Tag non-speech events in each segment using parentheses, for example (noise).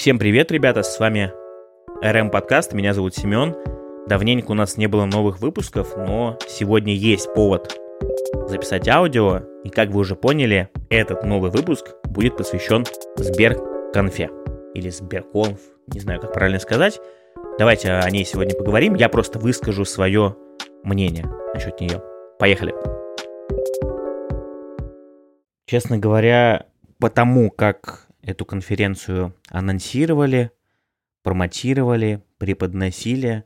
Всем привет, ребята, с вами РМ Подкаст, меня зовут Семен. Давненько у нас не было новых выпусков, но сегодня есть повод записать аудио. И как вы уже поняли, этот новый выпуск будет посвящен Сберконфе или Сберконф, не знаю, как правильно сказать. Давайте о ней сегодня поговорим. Я просто выскажу свое мнение насчет нее. Поехали. Честно говоря, потому как эту конференцию анонсировали, промотировали, преподносили,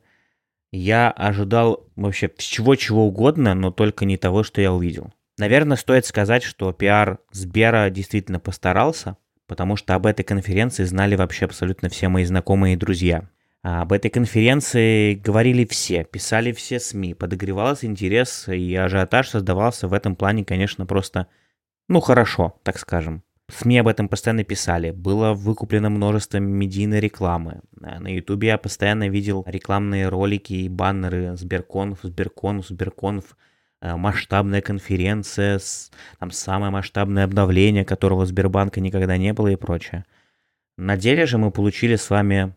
я ожидал вообще чего-чего угодно, но только не того, что я увидел. Наверное, стоит сказать, что пиар Сбера действительно постарался, потому что об этой конференции знали вообще абсолютно все мои знакомые и друзья. А об этой конференции говорили все, писали все СМИ, подогревался интерес и ажиотаж создавался в этом плане, конечно, просто, ну, хорошо, так скажем. СМИ об этом постоянно писали. Было выкуплено множество медийной рекламы. Э, на Ютубе я постоянно видел рекламные ролики и баннеры Сберконф, Сберконф, Сберконф, э, масштабная конференция, там самое масштабное обновление, которого Сбербанка никогда не было и прочее. На деле же мы получили с вами...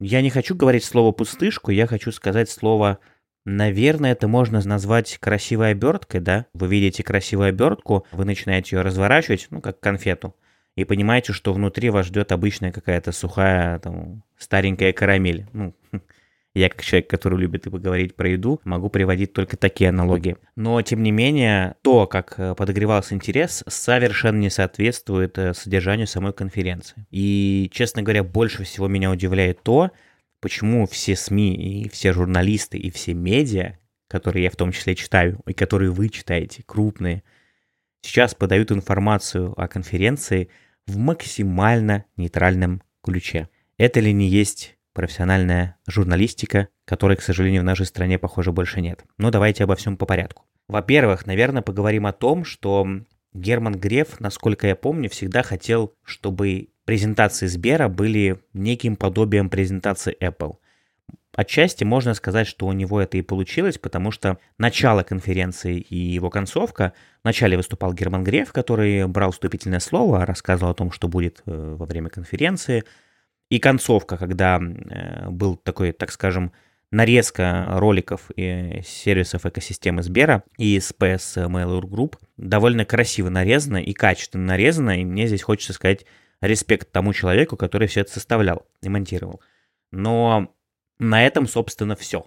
Я не хочу говорить слово «пустышку», я хочу сказать слово Наверное, это можно назвать красивой оберткой, да? Вы видите красивую обертку, вы начинаете ее разворачивать, ну, как конфету, и понимаете, что внутри вас ждет обычная какая-то сухая, там, старенькая карамель. Ну, (laughs) я как человек, который любит и поговорить про еду, могу приводить только такие аналогии. Но, тем не менее, то, как э, подогревался интерес, совершенно не соответствует э, содержанию самой конференции. И, честно говоря, больше всего меня удивляет то, почему все СМИ и все журналисты и все медиа, которые я в том числе читаю, и которые вы читаете, крупные, сейчас подают информацию о конференции в максимально нейтральном ключе. Это ли не есть профессиональная журналистика, которой, к сожалению, в нашей стране, похоже, больше нет. Но давайте обо всем по порядку. Во-первых, наверное, поговорим о том, что Герман Греф, насколько я помню, всегда хотел, чтобы презентации Сбера были неким подобием презентации Apple. Отчасти можно сказать, что у него это и получилось, потому что начало конференции и его концовка, вначале выступал Герман Греф, который брал вступительное слово, рассказывал о том, что будет э, во время конференции, и концовка, когда э, был такой, так скажем, нарезка роликов и сервисов экосистемы Сбера и SPS Mail.ru Group довольно красиво нарезана и качественно нарезана, и мне здесь хочется сказать респект тому человеку, который все это составлял и монтировал. Но на этом, собственно, все.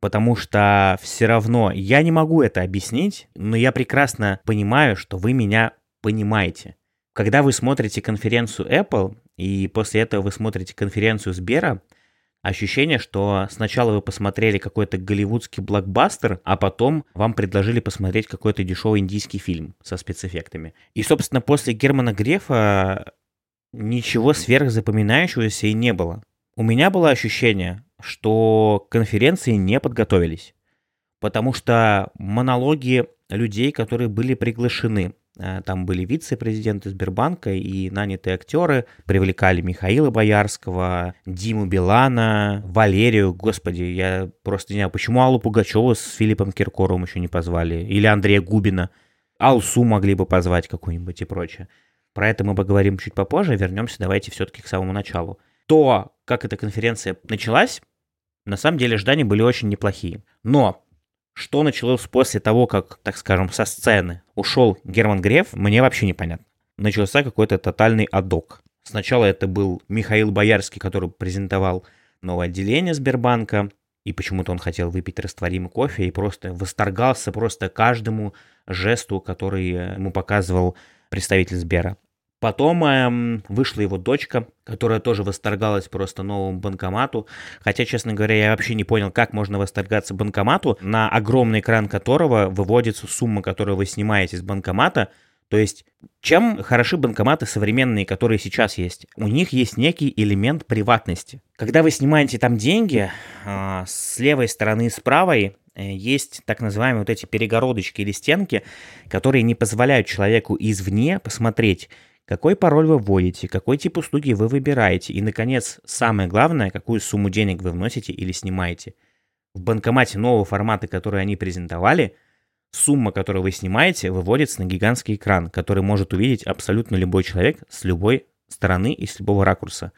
Потому что все равно я не могу это объяснить, но я прекрасно понимаю, что вы меня понимаете. Когда вы смотрите конференцию Apple, и после этого вы смотрите конференцию Сбера, ощущение, что сначала вы посмотрели какой-то голливудский блокбастер, а потом вам предложили посмотреть какой-то дешевый индийский фильм со спецэффектами. И, собственно, после Германа Грефа ничего сверхзапоминающегося и не было. У меня было ощущение, что конференции не подготовились, потому что монологи людей, которые были приглашены, э, там были вице-президенты Сбербанка и нанятые актеры, привлекали Михаила Боярского, Диму Билана, Валерию, господи, я просто не знаю, почему Аллу Пугачеву с Филиппом Киркоровым еще не позвали, или Андрея Губина, Алсу могли бы позвать какую-нибудь и прочее. Про это мы поговорим чуть попозже. Вернемся давайте все-таки к самому началу. То, как эта конференция началась, на самом деле ожидания были очень неплохие. Но что началось после того, как, так скажем, со сцены ушел Герман Греф, мне вообще непонятно. Начался какой-то тотальный адок. Сначала это был Михаил Боярский, который презентовал новое отделение Сбербанка, и почему-то он хотел выпить растворимый кофе и просто восторгался просто каждому жесту, который ему показывал представитель Сбера. Потом эм, вышла его дочка, которая тоже восторгалась просто новому банкомату. Хотя, честно говоря, я вообще не понял, как можно восторгаться банкомату, на огромный экран которого выводится сумма, которую вы снимаете с банкомата. То есть, чем хороши банкоматы современные, которые сейчас есть? У них есть некий элемент приватности. Когда вы снимаете там деньги, э, с левой стороны и с правой Э, есть так называемые вот эти перегородочки или стенки, которые не позволяют человеку извне посмотреть, какой пароль вы вводите, какой тип услуги вы выбираете, и, наконец, самое главное, какую сумму денег вы вносите или снимаете. В банкомате нового формата, который они презентовали, сумма, которую вы снимаете, выводится на гигантский экран, который может увидеть абсолютно любой человек с любой стороны и с любого ракурса.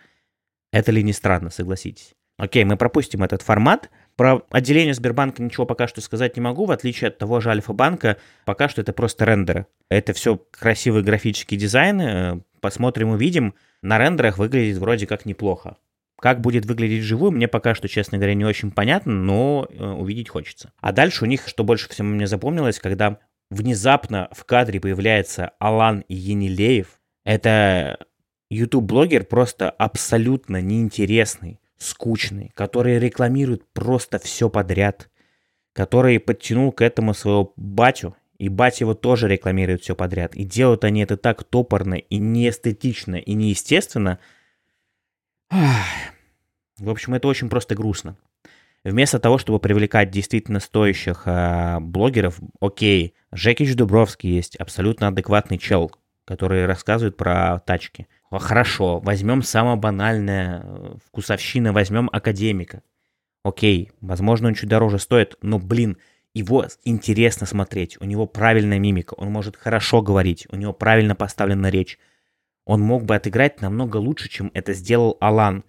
Это ли не странно, согласитесь? Окей, мы пропустим этот формат. Про отделение Сбербанка ничего пока что сказать не могу, в отличие от того же Альфа-банка, пока что это просто рендеры. Это все красивые графические дизайны, посмотрим, увидим. На рендерах выглядит вроде как неплохо. Как будет выглядеть вживую, мне пока что, честно говоря, не очень понятно, но э, увидеть хочется. А дальше у них, что больше всего мне запомнилось, когда внезапно в кадре появляется Алан Енилеев. Это YouTube-блогер просто абсолютно неинтересный, скучный, который рекламирует просто все подряд, который подтянул к этому своего батю, и батя его тоже рекламирует все подряд. И делают они это так топорно и неэстетично и неестественно – в общем, это очень просто грустно. Вместо того, чтобы привлекать действительно стоящих э, блогеров, окей, Жекич Дубровский есть, абсолютно адекватный чел, который рассказывает про тачки. Хорошо, возьмем самое банальное, э, вкусовщина, возьмем академика. Окей, возможно, он чуть дороже стоит, но, блин, его интересно смотреть, у него правильная мимика, он может хорошо говорить, у него правильно поставлена речь он мог бы отыграть намного лучше, чем это сделал Алан,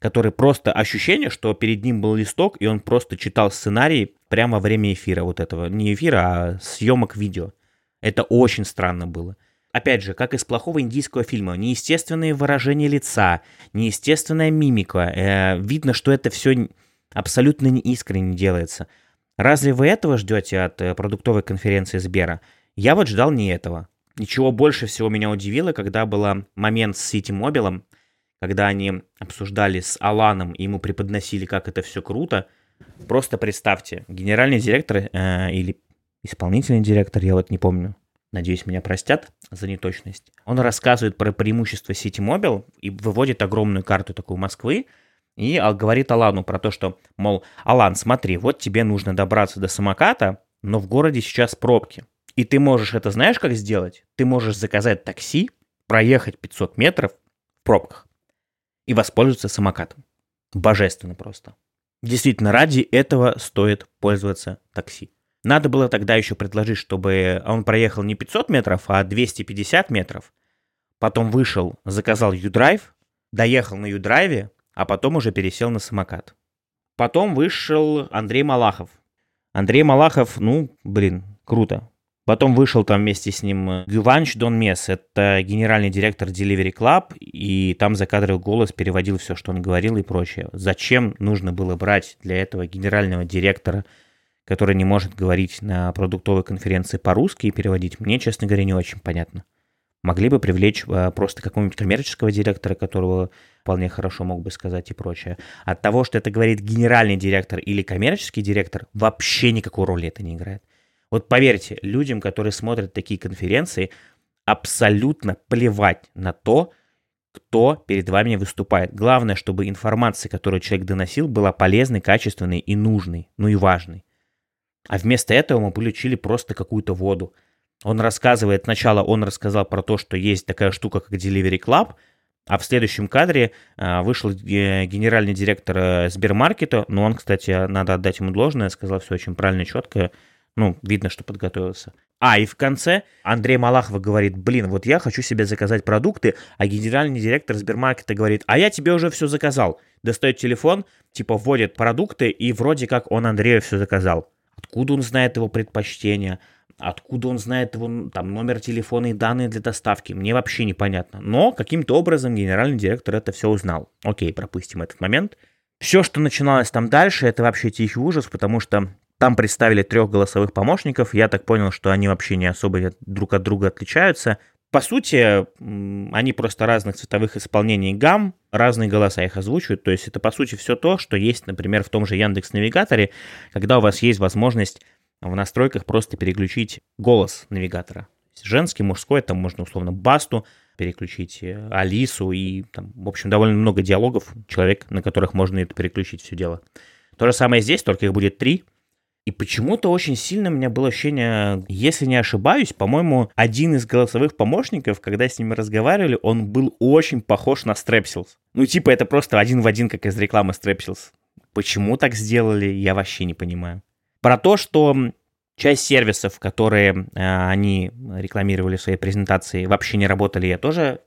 который просто ощущение, что перед ним был листок, и он просто читал сценарий прямо во время эфира вот этого. Не эфира, а съемок видео. Это очень странно было. Опять же, как из плохого индийского фильма, неестественные выражения лица, неестественная мимика. Э, видно, что это все абсолютно неискренне делается. Разве вы этого ждете от э, продуктовой конференции Сбера? Я вот ждал не этого. Ничего больше всего меня удивило, когда был момент с City Mobile, когда они обсуждали с Аланом и ему преподносили, как это все круто. Просто представьте, генеральный директор э, или исполнительный директор, я вот не помню, надеюсь, меня простят за неточность. Он рассказывает про преимущества City Mobile и выводит огромную карту такую Москвы, и говорит Алану про то, что, мол, Алан, смотри, вот тебе нужно добраться до самоката, но в городе сейчас пробки. И ты можешь это, знаешь, как сделать? Ты можешь заказать такси, проехать 500 метров в пробках и воспользоваться самокатом. Божественно просто. Действительно, ради этого стоит пользоваться такси. Надо было тогда еще предложить, чтобы он проехал не 500 метров, а 250 метров. Потом вышел, заказал U-Drive, доехал на U-Drive, а потом уже пересел на самокат. Потом вышел Андрей Малахов. Андрей Малахов, ну, блин, круто. Потом вышел там вместе с ним Гюванч Дон Мес, это генеральный директор Delivery Club, и там закадровый голос переводил все, что он говорил и прочее. Зачем нужно было брать для этого генерального директора, который не может говорить на продуктовой конференции по-русски и переводить, мне, честно говоря, не очень понятно. Могли бы привлечь э, просто какого-нибудь коммерческого директора, которого вполне хорошо мог бы сказать и прочее. От того, что это говорит генеральный директор или коммерческий директор, вообще никакой роли это не играет. Вот поверьте, людям, которые смотрят такие конференции, абсолютно плевать на то, кто перед вами выступает. Главное, чтобы информация, которую человек доносил, была полезной, качественной и нужной, ну и важной. А вместо этого мы получили просто какую-то воду. Он рассказывает, сначала он рассказал про то, что есть такая штука, как Delivery Club, а в следующем кадре а, вышел генеральный директор э, Сбермаркета, но он, кстати, надо отдать ему должное, сказал все очень правильно, четко, ну, видно, что подготовился. А, и в конце Андрей Малахов говорит, блин, вот я хочу себе заказать продукты, а генеральный директор Сбермаркета говорит, а я тебе уже все заказал. Достает телефон, типа вводит продукты, и вроде как он Андрею все заказал. Откуда он знает его предпочтения? Откуда он знает его там, номер телефона и данные для доставки? Мне вообще непонятно. Но каким-то образом генеральный директор это все узнал. Окей, пропустим этот момент. Все, что начиналось там дальше, это вообще тихий ужас, потому что там представили трех голосовых помощников. Я так понял, что они вообще не особо друг от друга отличаются. По сути, они просто разных цветовых исполнений гамм, разные голоса их озвучивают. То есть это, по сути, все то, что есть, например, в том же Яндекс Навигаторе, когда у вас есть возможность в настройках просто переключить голос навигатора. Женский, мужской, там можно условно басту, переключить э, Алису и там, в общем, довольно много диалогов, человек, на которых можно это переключить все дело. То же самое здесь, только их будет три, и почему-то очень сильно у меня было ощущение, если не ошибаюсь, по-моему, один из голосовых помощников, когда с ними разговаривали, он был очень похож на Strepsils. Ну, типа, это просто один в один, как из рекламы Strepsils. Почему так сделали, я вообще не понимаю. Про то, что часть сервисов, которые э, они рекламировали в своей презентации, вообще не работали, я тоже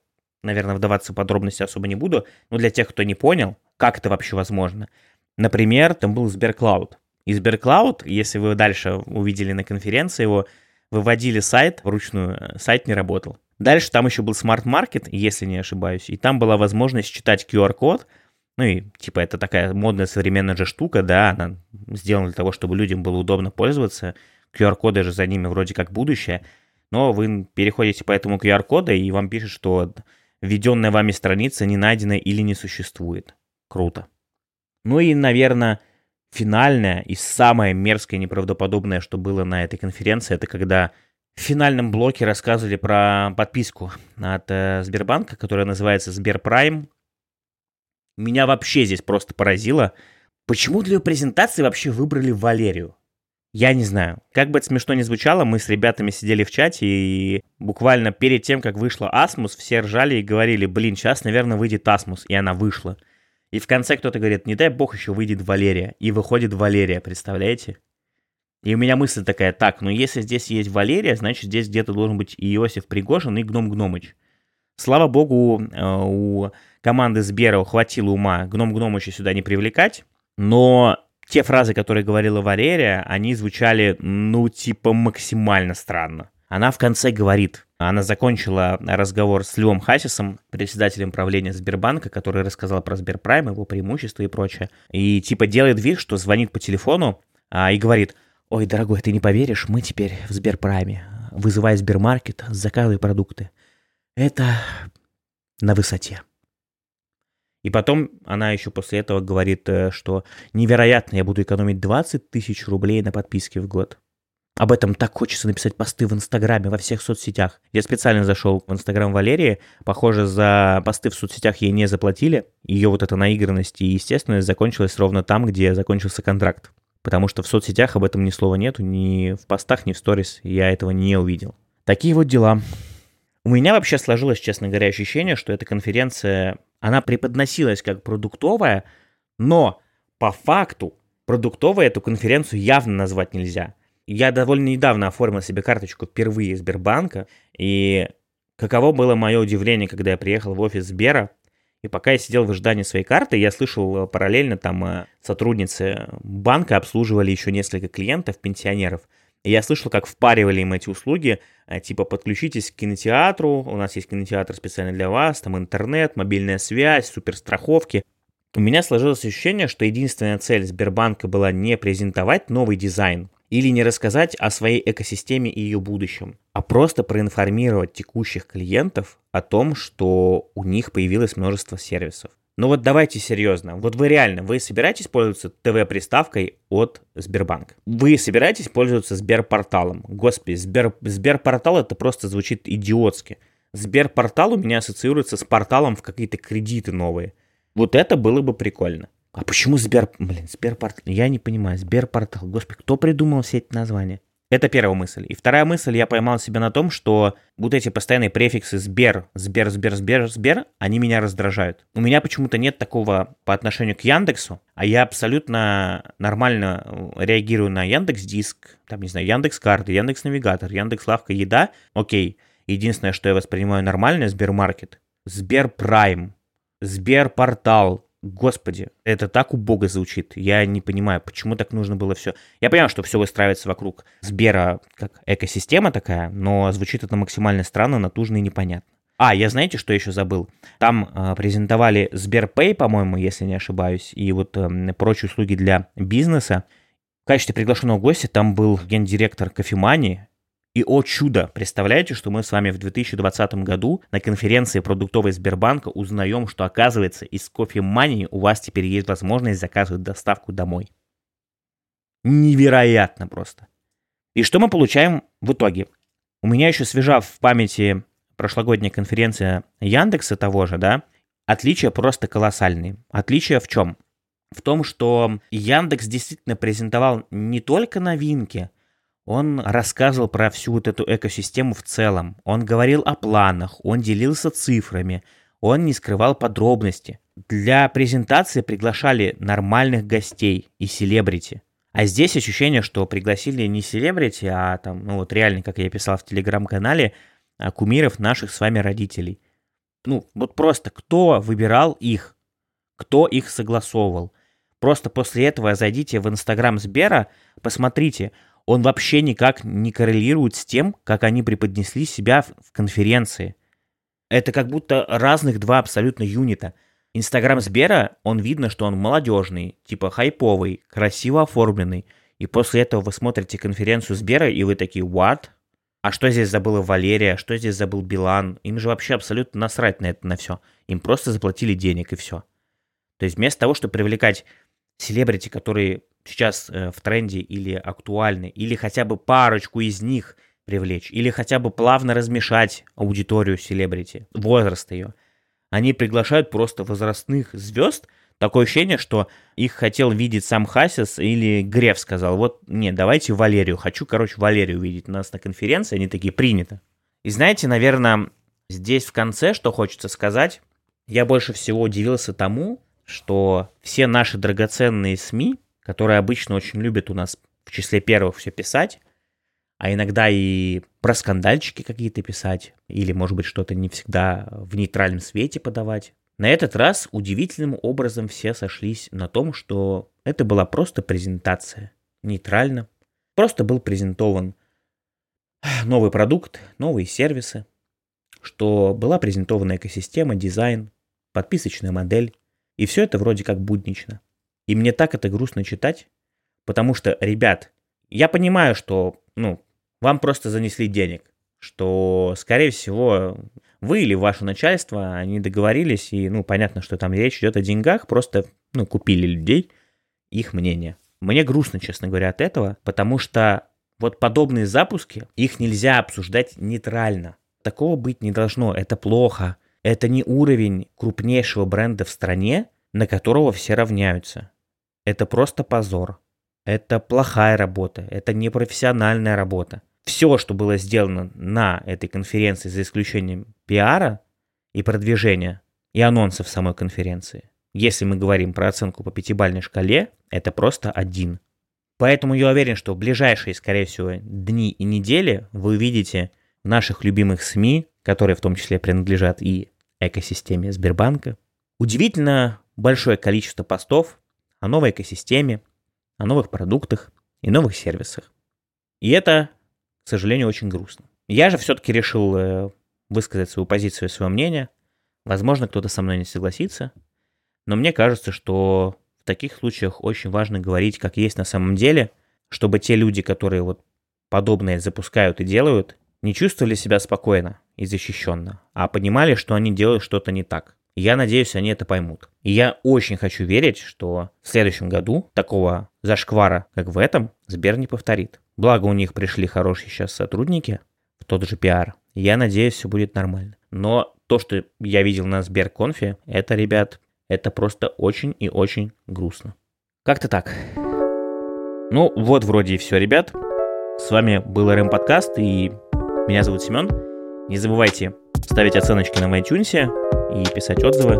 наверное, вдаваться в подробности особо не буду, но для тех, кто не понял, как это вообще возможно. Например, там был Сберклауд. И Сберклауд, если вы дальше увидели на конференции его, выводили сайт вручную, сайт не работал. Дальше там еще был Market, если не ошибаюсь, и там была возможность читать QR-код, ну и типа это такая модная современная же штука, да, она сделана для того, чтобы людям было удобно пользоваться. QR-коды же за ними вроде как будущее, но вы переходите по этому QR-коду, и вам пишет, что введенная вами страница не найдена или не существует. Круто. Ну и, наверное, финальное и самое мерзкое и неправдоподобное, что было на этой конференции, это когда в финальном блоке рассказывали про подписку от э, Сбербанка, которая называется Сберпрайм. Меня вообще здесь просто поразило, почему для ее презентации вообще выбрали Валерию. Я не знаю. Как бы это смешно ни звучало, мы с ребятами сидели в чате и буквально перед тем, как вышла Асмус, все ржали и говорили, блин, сейчас, наверное, выйдет Асмус, и она вышла. И в конце кто-то говорит, не дай бог еще выйдет Валерия. И выходит Валерия, представляете? И у меня мысль такая, так, ну если здесь есть Валерия, значит здесь где-то должен быть и Иосиф Пригожин, и Гном Гномыч. Слава богу, э, у команды Сбера хватило ума Гном Гномыча сюда не привлекать, но те фразы, которые говорила Валерия, они звучали, ну, типа максимально странно. Она в конце говорит, она закончила разговор с Львом Хасисом, председателем правления Сбербанка, который рассказал про Сберпрайм, его преимущества и прочее. И типа делает вид, что звонит по телефону а, и говорит, ой, дорогой, ты не поверишь, мы теперь в Сберпрайме. Вызывай Сбермаркет, заказывай продукты. Это на высоте. И потом она еще после этого говорит, э, что невероятно, я буду экономить 20 тысяч рублей на подписке в год. Об этом так хочется написать посты в Инстаграме, во всех соцсетях. Я специально зашел в Инстаграм Валерии. Похоже, за посты в соцсетях ей не заплатили. Ее вот эта наигранность и естественность закончилась ровно там, где закончился контракт. Потому что в соцсетях об этом ни слова нету, ни в постах, ни в сторис я этого не увидел. Такие вот дела. У меня вообще сложилось, честно говоря, ощущение, что эта конференция, она преподносилась как продуктовая, но по факту продуктовой эту конференцию явно назвать нельзя. Я довольно недавно оформил себе карточку впервые Сбербанка, и каково было мое удивление, когда я приехал в офис Сбера, и пока я сидел в ожидании своей карты, я слышал э, параллельно там э, сотрудницы банка обслуживали еще несколько клиентов, пенсионеров. И я слышал, как впаривали им эти услуги, э, типа подключитесь к кинотеатру, у нас есть кинотеатр специально для вас, там интернет, мобильная связь, суперстраховки. У меня сложилось ощущение, что единственная цель Сбербанка была не презентовать новый дизайн, или не рассказать о своей экосистеме и ее будущем, а просто проинформировать текущих клиентов о том, что у них появилось множество сервисов. Ну вот давайте серьезно. Вот вы реально, вы собираетесь пользоваться ТВ-приставкой от Сбербанк? Вы собираетесь пользоваться Сберпорталом? Господи, Сбер, Сберпортал это просто звучит идиотски. Сберпортал у меня ассоциируется с порталом в какие-то кредиты новые. Вот это было бы прикольно. А почему Сбер... Блин, Сберпортал... Я не понимаю. Сберпортал. Господи, кто придумал все эти названия? Это первая мысль. И вторая мысль, я поймал себя на том, что вот эти постоянные префиксы Сбер, Сбер, Сбер, Сбер, Сбер, они меня раздражают. У меня почему-то нет такого по отношению к Яндексу, а я абсолютно нормально э, реагирую на Яндекс Диск, там, не знаю, Яндекс Карты, Яндекс Навигатор, Яндекс Лавка, Еда. Окей. Единственное, что я воспринимаю нормально, Сбермаркет, Сбер Прайм, Сбер Портал, Господи, это так убого звучит. Я не понимаю, почему так нужно было все. Я понимаю, что все выстраивается вокруг Сбера как экосистема такая, но звучит это максимально странно, натужно и непонятно. А, я знаете, что еще забыл? Там э, презентовали Сберпэй, по-моему, если не ошибаюсь, и вот э, прочие услуги для бизнеса. В качестве приглашенного гостя там был гендиректор кофемании, и о чудо, представляете, что мы с вами в 2020 году на конференции продуктовой Сбербанка узнаем, что оказывается из кофемании у вас теперь есть возможность заказывать доставку домой. Невероятно просто. И что мы получаем в итоге? У меня еще свежа в памяти прошлогодняя конференция Яндекса того же, да, отличия просто колоссальные. Отличия в чем? В том, что Яндекс действительно презентовал не только новинки, он рассказывал про всю вот эту экосистему в целом. Он говорил о планах, он делился цифрами, он не скрывал подробности. Для презентации приглашали нормальных гостей и селебрити. А здесь ощущение, что пригласили не селебрити, а там, ну вот реально, как я писал в телеграм-канале, а кумиров наших с вами родителей. Ну, вот просто кто выбирал их? Кто их согласовывал? Просто после этого зайдите в Инстаграм Сбера, посмотрите, он вообще никак не коррелирует с тем, как они преподнесли себя в конференции. Это как будто разных два абсолютно юнита. Инстаграм Сбера, он видно, что он молодежный, типа хайповый, красиво оформленный. И после этого вы смотрите конференцию Сбера, и вы такие, what? А что здесь забыла Валерия? Что здесь забыл Билан? Им же вообще абсолютно насрать на это, на все. Им просто заплатили денег, и все. То есть вместо того, чтобы привлекать селебрити, которые сейчас э, в тренде или актуальны, или хотя бы парочку из них привлечь, или хотя бы плавно размешать аудиторию селебрити, возраст ее. Они приглашают просто возрастных звезд, такое ощущение, что их хотел видеть сам Хасис или Греф сказал, вот, нет, давайте Валерию, хочу, короче, Валерию видеть у нас на конференции, они такие, принято. И знаете, наверное, здесь в конце, что хочется сказать, я больше всего удивился тому, что все наши драгоценные СМИ, которые обычно очень любят у нас в числе первых все писать, а иногда и про скандальчики какие-то писать, или, может быть, что-то не всегда в нейтральном свете подавать. На этот раз удивительным образом все сошлись на том, что это была просто презентация, нейтрально. Просто был презентован новый продукт, новые сервисы, что была презентована экосистема, дизайн, подписочная модель, и все это вроде как буднично. И мне так это грустно читать, потому что, ребят, я понимаю, что, ну, вам просто занесли денег, что, скорее всего, вы или ваше начальство, они договорились, и, ну, понятно, что там речь идет о деньгах, просто, ну, купили людей, их мнение. Мне грустно, честно говоря, от этого, потому что вот подобные запуски, их нельзя обсуждать нейтрально. Такого быть не должно, это плохо. Это не уровень крупнейшего бренда в стране, на которого все равняются. Это просто позор. Это плохая работа, это непрофессиональная работа. Все, что было сделано на этой конференции, за исключением пиара и продвижения, и анонсов самой конференции, если мы говорим про оценку по пятибалльной шкале, это просто один. Поэтому я уверен, что в ближайшие, скорее всего, дни и недели вы увидите в наших любимых СМИ, которые в том числе принадлежат и экосистеме Сбербанка. Удивительно большое количество постов о новой экосистеме, о новых продуктах и новых сервисах. И это, к сожалению, очень грустно. Я же все-таки решил э, высказать свою позицию, свое мнение. Возможно, кто-то со мной не согласится, но мне кажется, что в таких случаях очень важно говорить, как есть на самом деле, чтобы те люди, которые вот подобное запускают и делают, не чувствовали себя спокойно и защищенно, а понимали, что они делают что-то не так. Я надеюсь, они это поймут. И я очень хочу верить, что в следующем году такого зашквара, как в этом, Сбер не повторит. Благо у них пришли хорошие сейчас сотрудники, в тот же пиар. Я надеюсь, все будет нормально. Но то, что я видел на Сберконфе, это, ребят, это просто очень и очень грустно. Как-то так. Ну, вот вроде и все, ребят. С вами был РМ Подкаст, и меня зовут Семен. Не забывайте ставить оценочки на iTunes и писать отзывы.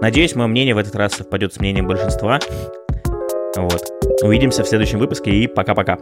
Надеюсь, мое мнение в этот раз совпадет с мнением большинства. Вот. Увидимся в следующем выпуске и пока-пока.